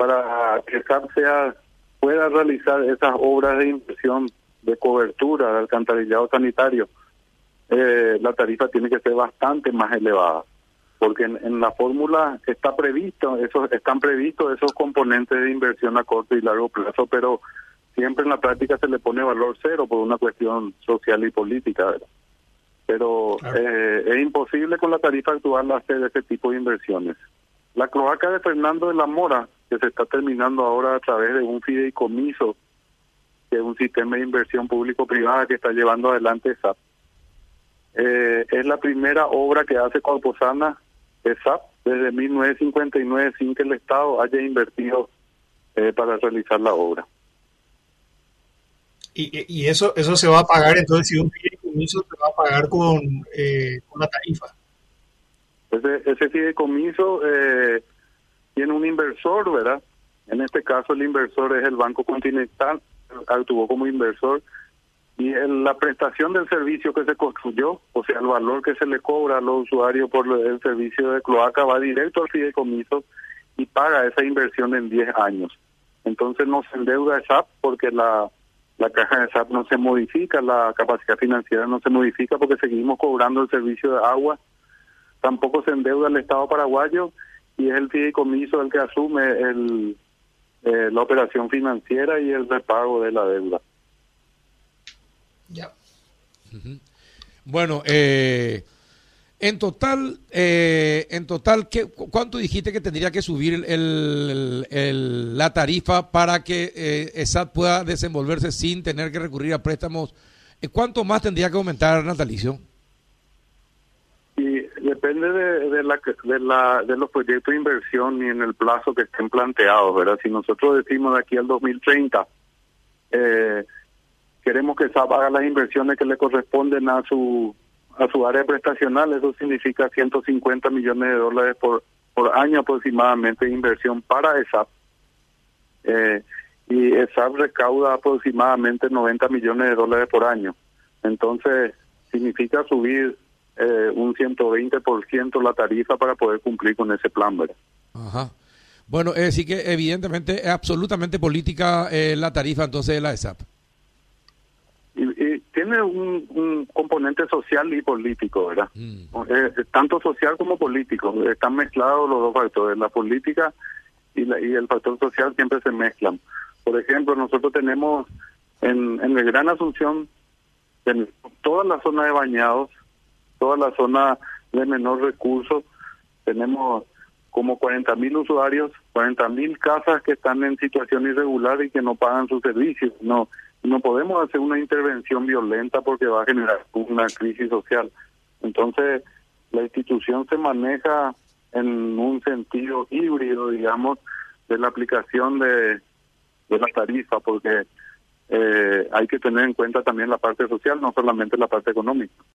para que SAP sea, pueda realizar esas obras de inversión de cobertura de alcantarillado sanitario, eh, la tarifa tiene que ser bastante más elevada, porque en, la fórmula está previsto, esos, están previstos esos componentes de inversión a corto y largo plazo, pero siempre en la práctica se le pone valor cero por una cuestión social y política, Pero eh, es imposible con la tarifa actual hacer ese tipo de inversiones. La cloaca de Fernando de la Mora, que se está terminando ahora a través de un fideicomiso, que es un sistema de inversión público-privada que está llevando adelante SAP, eh, es la primera obra que hace Corposana SAP desde 1959 sin que el Estado haya invertido eh, para realizar la obra. Y, y, eso eso se va a pagar entonces si un fideicomiso se va a pagar con, eh, con la tarifa. Ese, ese fideicomiso eh, tiene un inversor, ¿verdad? En este caso el inversor es el Banco Continental, actuó como inversor y la prestación del servicio que se construyó, o sea, el valor que se le cobra a los usuarios por el servicio de cloaca va directo al fideicomiso y paga esa inversión en 10 años. Entonces no se endeuda SAP porque la la caja de SAP no se modifica, la capacidad financiera no se modifica porque seguimos cobrando el servicio de agua, tampoco se endeuda el Estado paraguayo y es el fideicomiso el que asume el, eh, la operación financiera y el repago de la deuda. Ya. Bueno, eh, en total, eh, en total, ¿qué, ¿cuánto dijiste que tendría que subir el, la tarifa para que eh, ESAT pueda desenvolverse sin tener que recurrir a préstamos? Eh, ¿Cuánto más tendría que aumentar, Natalicio? Depende de, de, la, de, la, de los proyectos de inversión y en el plazo que estén planteados, ¿verdad? Si nosotros decimos de aquí al 2030, queremos que ESAT haga las inversiones que le corresponden a su a su área prestacional, eso significa 150 millones de dólares por, por año aproximadamente de inversión para ESAP. Eh, y ESAP recauda aproximadamente 90 millones de dólares por año. Entonces, significa subir eh, un 120% la tarifa para poder cumplir con ese plan, ¿verdad? Ajá. Bueno, es decir que evidentemente es absolutamente política eh, la tarifa entonces de la ESAP tiene un, componente social y político, ¿verdad? Mm. Eh, tanto social como político. Están mezclados los dos factores. La política y, la, y el factor social siempre se mezclan. Por ejemplo, nosotros tenemos en, en el Gran Asunción en toda la zona de bañados, toda la zona de menor recurso, tenemos como 40 mil usuarios, 40 mil casas que están en situación irregular y que no pagan sus servicios. No, no podemos hacer una intervención violenta porque va a generar una crisis social. Entonces, la institución se maneja en un sentido híbrido, digamos, de la aplicación de, de la tarifa, porque eh, hay que tener en cuenta también la parte social, no solamente la parte económica.